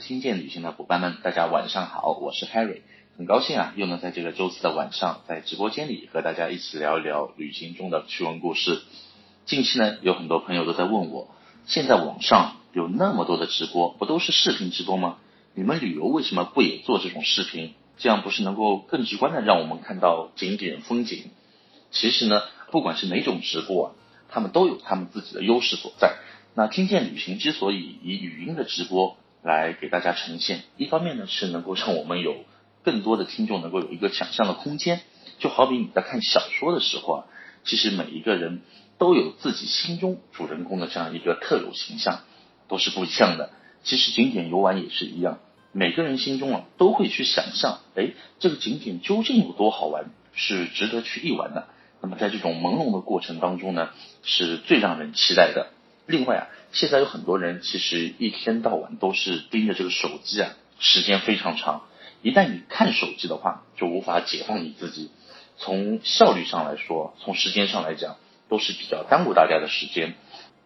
听见旅行的伙伴们，大家晚上好，我是 Harry，很高兴啊，又能在这个周四的晚上，在直播间里和大家一起聊一聊旅行中的趣闻故事。近期呢，有很多朋友都在问我，现在网上有那么多的直播，不都是视频直播吗？你们旅游为什么不也做这种视频？这样不是能够更直观的让我们看到景点风景？其实呢，不管是哪种直播啊，他们都有他们自己的优势所在。那听见旅行之所以以语音的直播来给大家呈现，一方面呢是能够让我们有更多的听众能够有一个想象的空间，就好比你在看小说的时候啊，其实每一个人都有自己心中主人公的这样一个特有形象，都是不一样的。其实景点游玩也是一样，每个人心中啊都会去想象，哎，这个景点究竟有多好玩，是值得去一玩的。那么在这种朦胧的过程当中呢，是最让人期待的。另外啊，现在有很多人其实一天到晚都是盯着这个手机啊，时间非常长。一旦你看手机的话，就无法解放你自己。从效率上来说，从时间上来讲，都是比较耽误大家的时间。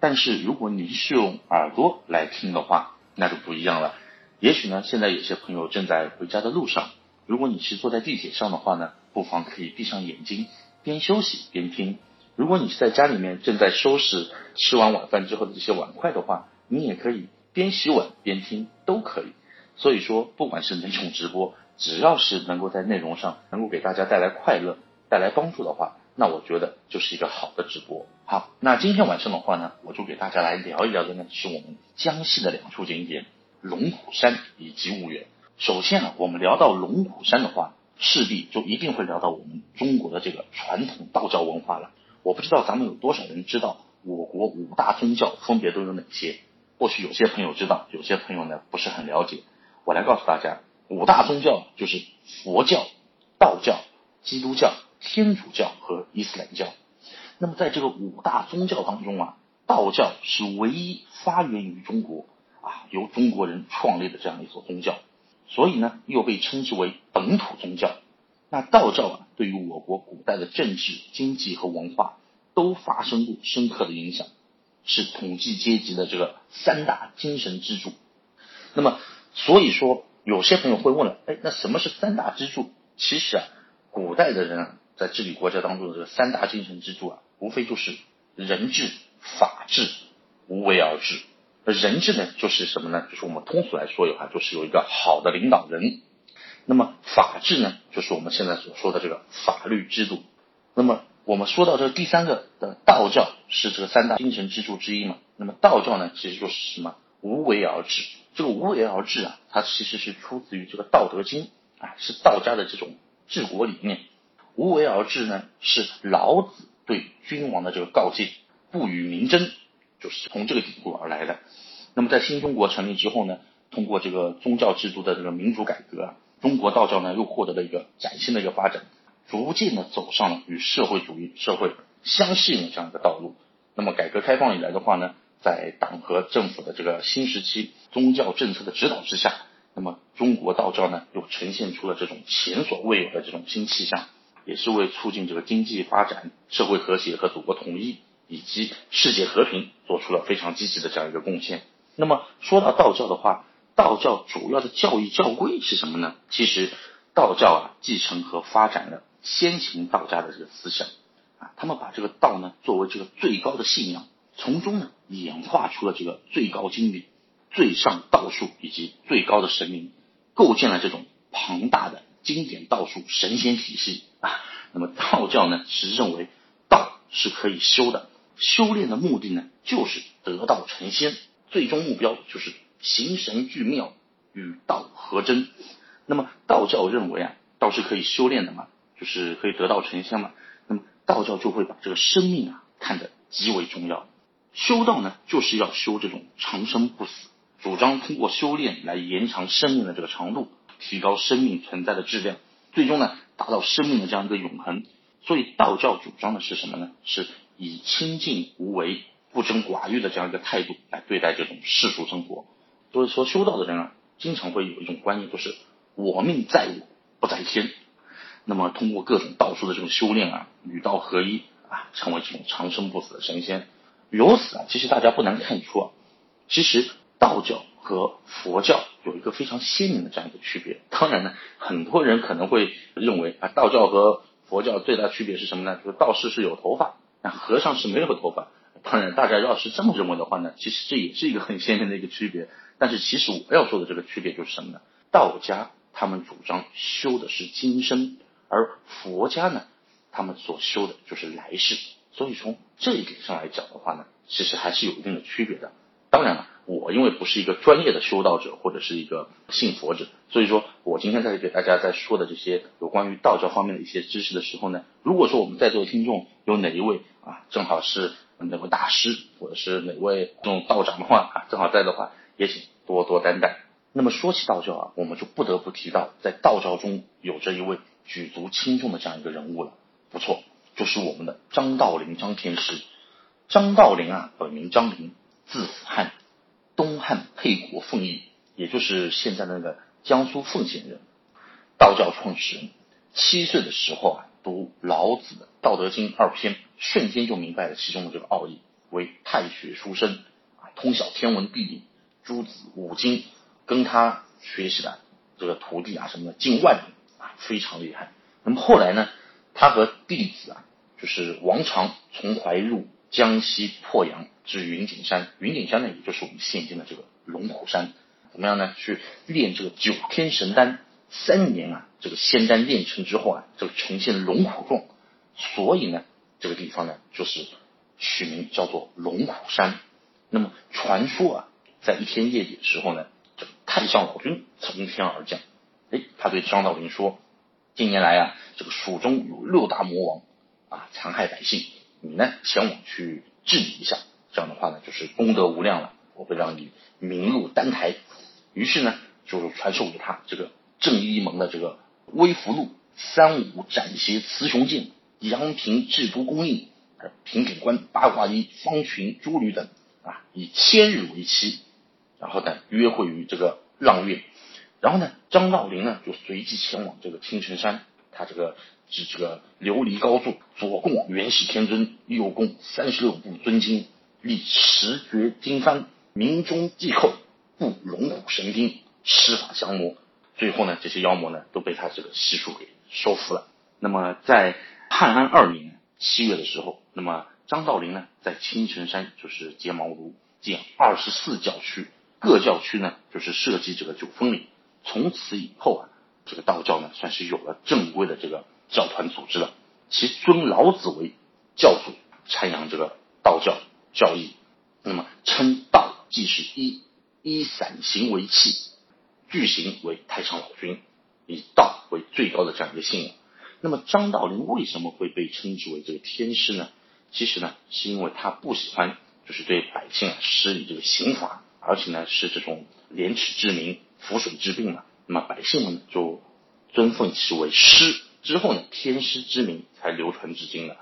但是如果你是用耳朵来听的话，那就不一样了。也许呢，现在有些朋友正在回家的路上，如果你是坐在地铁上的话呢，不妨可以闭上眼睛，边休息边听。如果你是在家里面正在收拾吃完晚饭之后的这些碗筷的话，你也可以边洗碗边听，都可以。所以说，不管是哪种直播，只要是能够在内容上能够给大家带来快乐、带来帮助的话，那我觉得就是一个好的直播。好，那今天晚上的话呢，我就给大家来聊一聊的呢，是我们江西的两处景点龙虎山以及婺源。首先啊，我们聊到龙虎山的话，势必就一定会聊到我们中国的这个传统道教文化了。我不知道咱们有多少人知道我国五大宗教分别都有哪些？或许有些朋友知道，有些朋友呢不是很了解。我来告诉大家，五大宗教就是佛教、道教、基督教、天主教和伊斯兰教。那么在这个五大宗教当中啊，道教是唯一发源于中国啊，由中国人创立的这样一所宗教，所以呢又被称之为本土宗教。那道教啊，对于我国古代的政治、经济和文化都发生过深刻的影响，是统计阶级的这个三大精神支柱。那么，所以说有些朋友会问了，哎，那什么是三大支柱？其实啊，古代的人啊，在治理国家当中的这个三大精神支柱啊，无非就是人治、法治、无为而治。人治呢，就是什么呢？就是我们通俗来说的话，就是有一个好的领导人。那么法治呢，就是我们现在所说的这个法律制度。那么我们说到这第三个的道教是这个三大精神支柱之一嘛？那么道教呢，其实就是什么无为而治。这个无为而治啊，它其实是出自于这个《道德经》啊，是道家的这种治国理念。无为而治呢，是老子对君王的这个告诫，不与民争，就是从这个典故而来的。那么在新中国成立之后呢，通过这个宗教制度的这个民主改革啊。中国道教呢，又获得了一个崭新的一个发展，逐渐的走上了与社会主义社会相适应的这样一个道路。那么改革开放以来的话呢，在党和政府的这个新时期宗教政策的指导之下，那么中国道教呢，又呈现出了这种前所未有的这种新气象，也是为促进这个经济发展、社会和谐和祖国统一以及世界和平做出了非常积极的这样一个贡献。那么说到道教的话，道教主要的教义教规是什么呢？其实道教啊继承和发展了先秦道家的这个思想啊，他们把这个道呢作为这个最高的信仰，从中呢演化出了这个最高经理、最上道术以及最高的神明，构建了这种庞大的经典道术神仙体系啊。那么道教呢是认为道是可以修的，修炼的目的呢就是得道成仙，最终目标就是。形神俱妙，与道合真。那么道教认为啊，道是可以修炼的嘛，就是可以得道成仙嘛。那么道教就会把这个生命啊看得极为重要。修道呢，就是要修这种长生不死，主张通过修炼来延长生命的这个长度，提高生命存在的质量，最终呢达到生命的这样一个永恒。所以道教主张的是什么呢？是以清净无为、不争寡欲的这样一个态度来对待这种世俗生活。所以说，修道的人啊，经常会有一种观念，就是我命在我不在天。那么，通过各种道术的这种修炼啊，与道合一啊，成为这种长生不死的神仙。由此啊，其实大家不难看出啊，其实道教和佛教有一个非常鲜明的这样一个区别。当然呢，很多人可能会认为啊，道教和佛教最大区别是什么呢？就是道士是有头发，那和尚是没有头发。当然，大家要是这么认为的话呢，其实这也是一个很鲜明的一个区别。但是，其实我要说的这个区别就是什么呢？道家他们主张修的是今生，而佛家呢，他们所修的就是来世。所以从这一点上来讲的话呢，其实还是有一定的区别的。当然了，我因为不是一个专业的修道者或者是一个信佛者，所以说我今天在给大家在说的这些有关于道教方面的一些知识的时候呢，如果说我们在座的听众有哪一位啊，正好是。哪位大师或者是哪位这种道长的话啊，正好在的话，也请多多担待。那么说起道教啊，我们就不得不提到，在道教中有着一位举足轻重的这样一个人物了。不错，就是我们的张道陵张天师。张道陵啊，本名张陵，字子汉，东汉沛国凤邑，也就是现在的那个江苏凤县人。道教创始人，七岁的时候啊。读老子的《道德经》二篇，瞬间就明白了其中的这个奥义，为太学书生啊，通晓天文地理、诸子五经，跟他学习的这个徒弟啊什么的近万人啊，非常厉害。那么后来呢，他和弟子啊，就是王常从怀入江西鄱阳至云顶山，云顶山呢，也就是我们现今的这个龙虎山，怎么样呢？去练这个九天神丹。三年啊，这个仙丹炼成之后啊，就呈现龙虎状，所以呢，这个地方呢，就是取名叫做龙虎山。那么传说啊，在一天夜里的时候呢，这太上老君从天而降，哎，他对张道陵说：“近年来啊，这个蜀中有六大魔王啊，残害百姓，你呢前往去治理一下，这样的话呢，就是功德无量了，我会让你名入丹台。”于是呢，就是传授给他这个。正义盟的这个微福禄、三五斩邪雌雄剑、阳平制毒工艺、平顶关八卦衣、方群诸吕等啊，以千日为期，然后呢约会于这个阆苑，然后呢张道陵呢就随即前往这个青城山，他这个是这个琉璃高坐，左供元始天尊，右供三十六部尊经，立十绝经幡，鸣钟祭叩，布龙虎神兵，施法降魔。最后呢，这些妖魔呢都被他这个悉数给收服了。那么在汉安二年七月的时候，那么张道陵呢在青城山就是结茅庐，建二十四教区，各教区呢就是设计这个九峰岭。从此以后啊，这个道教呢算是有了正规的这个教团组织了。其尊老子为教主，阐扬这个道教教义。那么称道即是一，一散行为器。巨型为太上老君，以道为最高的这样一个信仰。那么张道陵为什么会被称之为这个天师呢？其实呢，是因为他不喜欢就是对百姓啊施以这个刑罚，而且呢是这种廉耻之民，扶水之病嘛。那么百姓们就尊奉其为师，之后呢天师之名才流传至今的。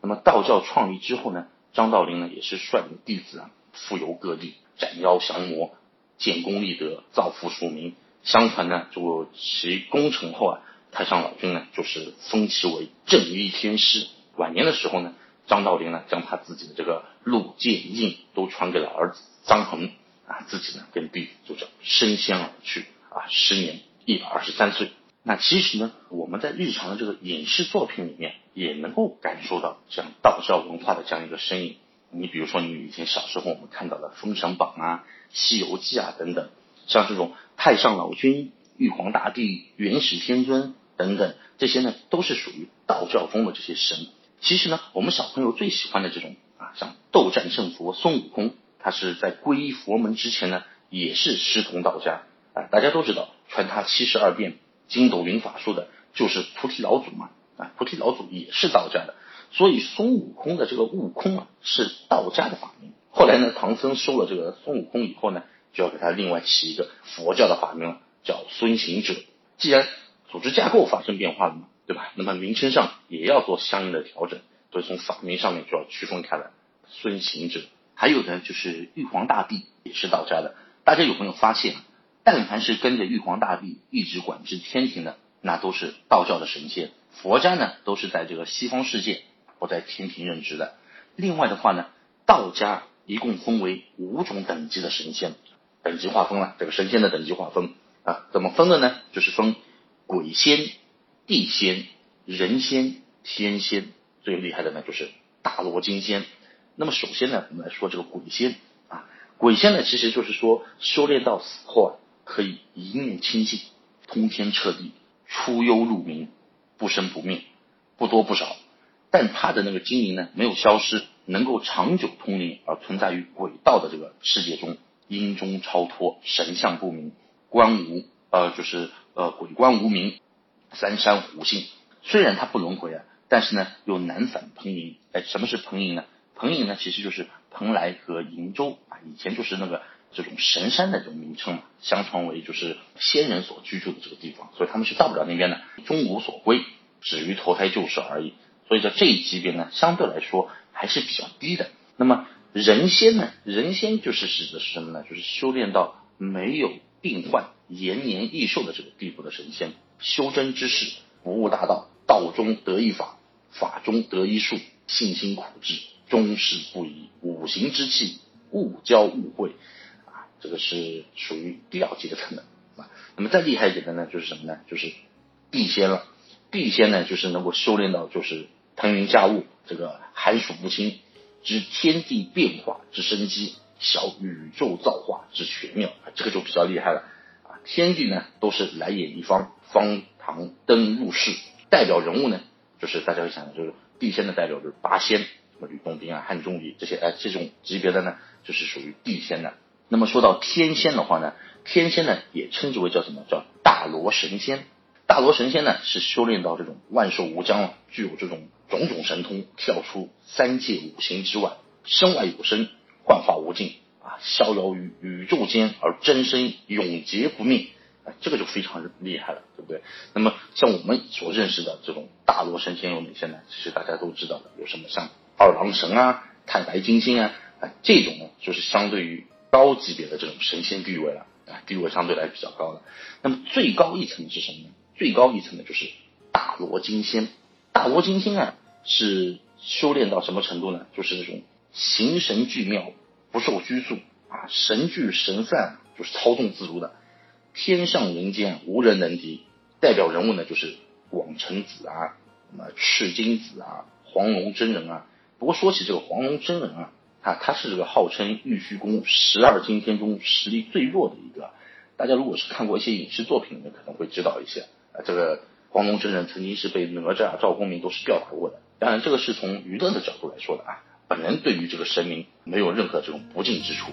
那么道教创立之后呢，张道陵呢也是率领弟子啊赴游各地，斩妖降魔。建功立德，造福庶民。相传呢，就其功成后啊，太上老君呢就是封其为正一天师。晚年的时候呢，张道陵呢将他自己的这个禄剑印都传给了儿子张衡啊，自己呢跟弟子就这样升仙而去啊，时年一百二十三岁。那其实呢，我们在日常的这个影视作品里面也能够感受到这样道教文化的这样一个身影。你比如说，你以前小时候我们看到的《封神榜》啊、《西游记》啊等等，像这种太上老君、玉皇大帝、元始天尊等等，这些呢都是属于道教中的这些神。其实呢，我们小朋友最喜欢的这种啊，像斗战胜佛孙悟空，他是在皈依佛门之前呢，也是师从道家啊。大家都知道，传他七十二变、筋斗云法术的，就是菩提老祖嘛啊，菩提老祖也是道家的。所以孙悟空的这个悟空啊，是道家的法名。后来呢，唐僧收了这个孙悟空以后呢，就要给他另外起一个佛教的法名了，叫孙行者。既然组织架构发生变化了嘛，对吧？那么名称上也要做相应的调整，所以从法名上面就要区分开来。孙行者，还有的就是玉皇大帝也是道家的。大家有没有发现，但凡是跟着玉皇大帝一直管制天庭的，那都是道教的神仙。佛家呢，都是在这个西方世界。或在天庭任职的。另外的话呢，道家一共分为五种等级的神仙，等级划分了，这个神仙的等级划分啊，怎么分的呢？就是分鬼仙、地仙、人仙、天仙。最厉害的呢，就是大罗金仙。那么首先呢，我们来说这个鬼仙啊，鬼仙呢，其实就是说修炼到死后啊，可以一念清净，通天彻地，出幽入明，不生不灭，不多不少。但他的那个精灵呢，没有消失，能够长久通灵，而存在于鬼道的这个世界中，阴中超脱，神相不明，观无呃，就是呃鬼观无名，三山无性。虽然他不轮回啊，但是呢，又难返彭营。哎，什么是彭营呢？彭营呢，其实就是蓬莱和瀛洲啊，以前就是那个这种神山的这种名称嘛，相传为就是仙人所居住的这个地方，所以他们是到不了那边的，终无所归，止于投胎救世而已。所以在这一级别呢，相对来说还是比较低的。那么人仙呢？人仙就是指的是什么呢？就是修炼到没有病患、延年益寿的这个地步的神仙。修真之士，不悟大道，道中得一法，法中得一术，信心苦志，终始不移，五行之气，勿交勿会啊，这个是属于第二阶层的啊。那么再厉害一点的呢，就是什么呢？就是地仙了。地仙呢，就是能够修炼到就是腾云驾雾，这个寒暑不侵，知天地变化之生机，晓宇宙造化之玄妙，这个就比较厉害了啊！天地呢都是来也一方，方唐登入世，代表人物呢就是大家会想的就是地仙的代表就是八仙，吕洞宾啊、汉钟离这些，哎，这种级别的呢就是属于地仙的。那么说到天仙的话呢，天仙呢也称之为叫什么叫大罗神仙。大罗神仙呢，是修炼到这种万寿无疆了，具有这种种种神通，跳出三界五行之外，身外有身，幻化无尽啊，逍遥于宇宙间而真身永劫不灭啊，这个就非常厉害了，对不对？那么像我们所认识的这种大罗神仙有哪些呢？其实大家都知道的，有什么像二郎神啊、太白金星啊，啊这种呢，就是相对于高级别的这种神仙地位了啊，地位相对来比较高的。那么最高一层是什么呢？最高一层的就是大罗金仙，大罗金仙啊是修炼到什么程度呢？就是那种形神俱妙，不受拘束啊，神聚神散，就是操纵自如的，天上人间无人能敌。代表人物呢就是广成子啊，什么赤金子啊，黄龙真人啊。不过说起这个黄龙真人啊，啊他是这个号称玉虚宫十二金仙中实力最弱的一个。大家如果是看过一些影视作品，可能会知道一些。啊，这个黄龙真人曾经是被哪吒、赵公明都是吊打过的。当然，这个是从娱乐的角度来说的啊。本人对于这个神明没有任何这种不敬之处。